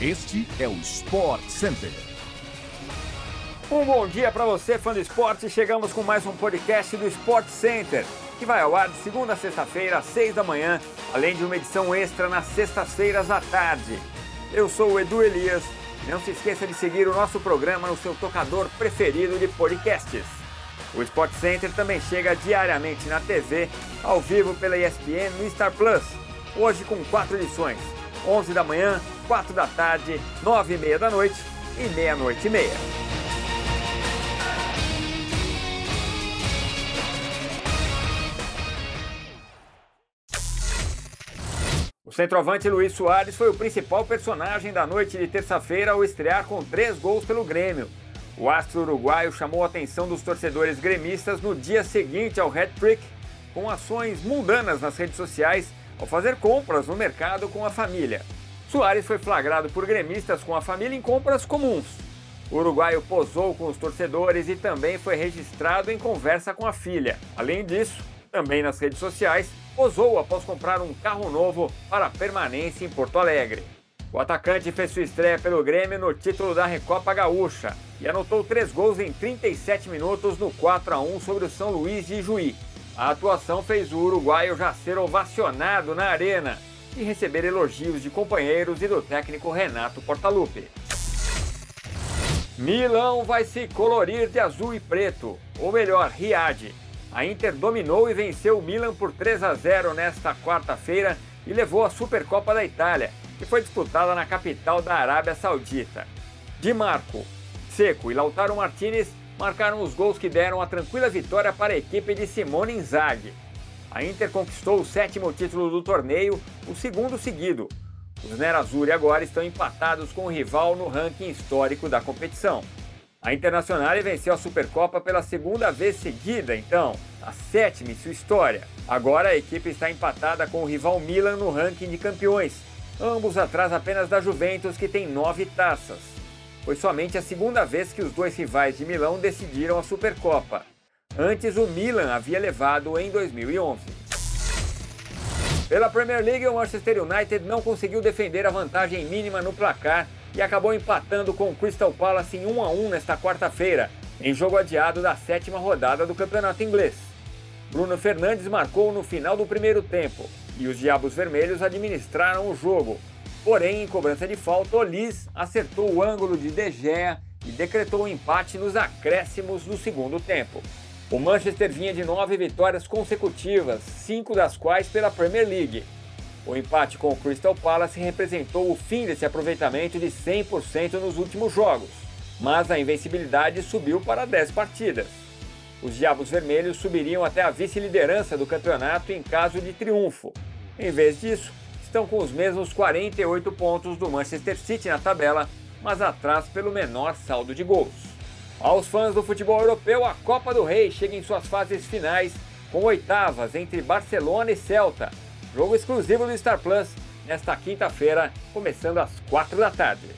Este é o Sport Center. Um bom dia para você, fã do esporte. Chegamos com mais um podcast do Sport Center, que vai ao ar de segunda a sexta-feira, às seis da manhã, além de uma edição extra nas sextas-feiras à tarde. Eu sou o Edu Elias. Não se esqueça de seguir o nosso programa no seu tocador preferido de podcasts. O Sport Center também chega diariamente na TV, ao vivo pela ESPN no Star Plus. Hoje com quatro edições: 11 da manhã, 4 da tarde, 9 e meia da noite e meia-noite e meia. O centroavante Luiz Soares foi o principal personagem da noite de terça-feira ao estrear com três gols pelo Grêmio. O astro uruguaio chamou a atenção dos torcedores gremistas no dia seguinte ao hat-trick, com ações mundanas nas redes sociais ao fazer compras no mercado com a família. Soares foi flagrado por gremistas com a família em compras comuns. O uruguaio posou com os torcedores e também foi registrado em conversa com a filha. Além disso, também nas redes sociais, posou após comprar um carro novo para permanência em Porto Alegre. O atacante fez sua estreia pelo Grêmio no título da Recopa Gaúcha e anotou três gols em 37 minutos no 4 a 1 sobre o São Luís de Juí. A atuação fez o uruguaio já ser ovacionado na arena e receber elogios de companheiros e do técnico Renato Portaluppi. Milão vai se colorir de azul e preto, ou melhor, Riad. A Inter dominou e venceu o Milan por 3 a 0 nesta quarta-feira e levou a Supercopa da Itália, que foi disputada na capital da Arábia Saudita. Di Marco, Seco e Lautaro Martinez marcaram os gols que deram a tranquila vitória para a equipe de Simone Inzaghi. A Inter conquistou o sétimo título do torneio, o segundo seguido. Os Nerazzurri agora estão empatados com o rival no ranking histórico da competição. A Internacional venceu a Supercopa pela segunda vez seguida, então, a sétima em sua história. Agora a equipe está empatada com o rival Milan no ranking de campeões, ambos atrás apenas da Juventus, que tem nove taças. Foi somente a segunda vez que os dois rivais de Milão decidiram a Supercopa. Antes, o Milan havia levado em 2011. Pela Premier League, o Manchester United não conseguiu defender a vantagem mínima no placar e acabou empatando com o Crystal Palace em 1 a 1 nesta quarta-feira, em jogo adiado da sétima rodada do campeonato inglês. Bruno Fernandes marcou no final do primeiro tempo e os Diabos Vermelhos administraram o jogo. Porém, em cobrança de falta, Olis acertou o ângulo de De Gea e decretou o um empate nos acréscimos do segundo tempo. O Manchester vinha de nove vitórias consecutivas, cinco das quais pela Premier League. O empate com o Crystal Palace representou o fim desse aproveitamento de 100% nos últimos jogos, mas a invencibilidade subiu para 10 partidas. Os Diabos Vermelhos subiriam até a vice-liderança do campeonato em caso de triunfo. Em vez disso, estão com os mesmos 48 pontos do Manchester City na tabela, mas atrás pelo menor saldo de gols. Aos fãs do futebol europeu, a Copa do Rei chega em suas fases finais, com oitavas entre Barcelona e Celta. Jogo exclusivo do Star Plus, nesta quinta-feira, começando às quatro da tarde.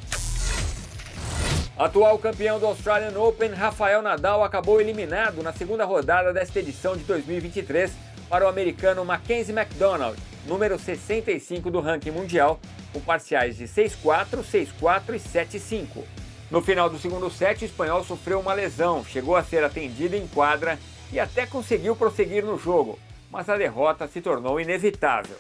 Atual campeão do Australian Open, Rafael Nadal acabou eliminado na segunda rodada desta edição de 2023 para o americano Mackenzie McDonald, número 65 do ranking mundial, com parciais de 6-4, 6-4 e 7-5. No final do segundo set, o espanhol sofreu uma lesão, chegou a ser atendido em quadra e até conseguiu prosseguir no jogo, mas a derrota se tornou inevitável.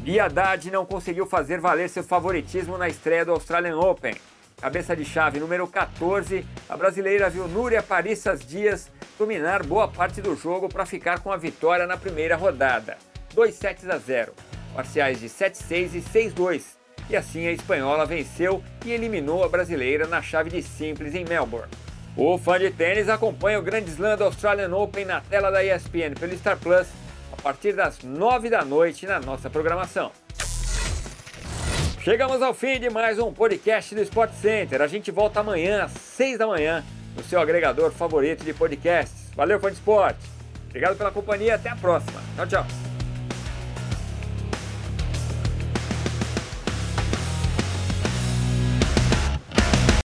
Bia Haddad não conseguiu fazer valer seu favoritismo na estreia do Australian Open. Cabeça de chave número 14, a brasileira viu Núria Parissas Dias dominar boa parte do jogo para ficar com a vitória na primeira rodada. 2 sets a 0, parciais de 7-6 e 6-2 e assim a espanhola venceu e eliminou a brasileira na chave de simples em Melbourne. O fã de tênis acompanha o Grande Slam do Australian Open na tela da ESPN pelo Star Plus a partir das 9 da noite na nossa programação. Chegamos ao fim de mais um podcast do Sport Center. A gente volta amanhã às 6 da manhã no seu agregador favorito de podcasts. Valeu, fã de esporte. Obrigado pela companhia. Até a próxima. Tchau, tchau.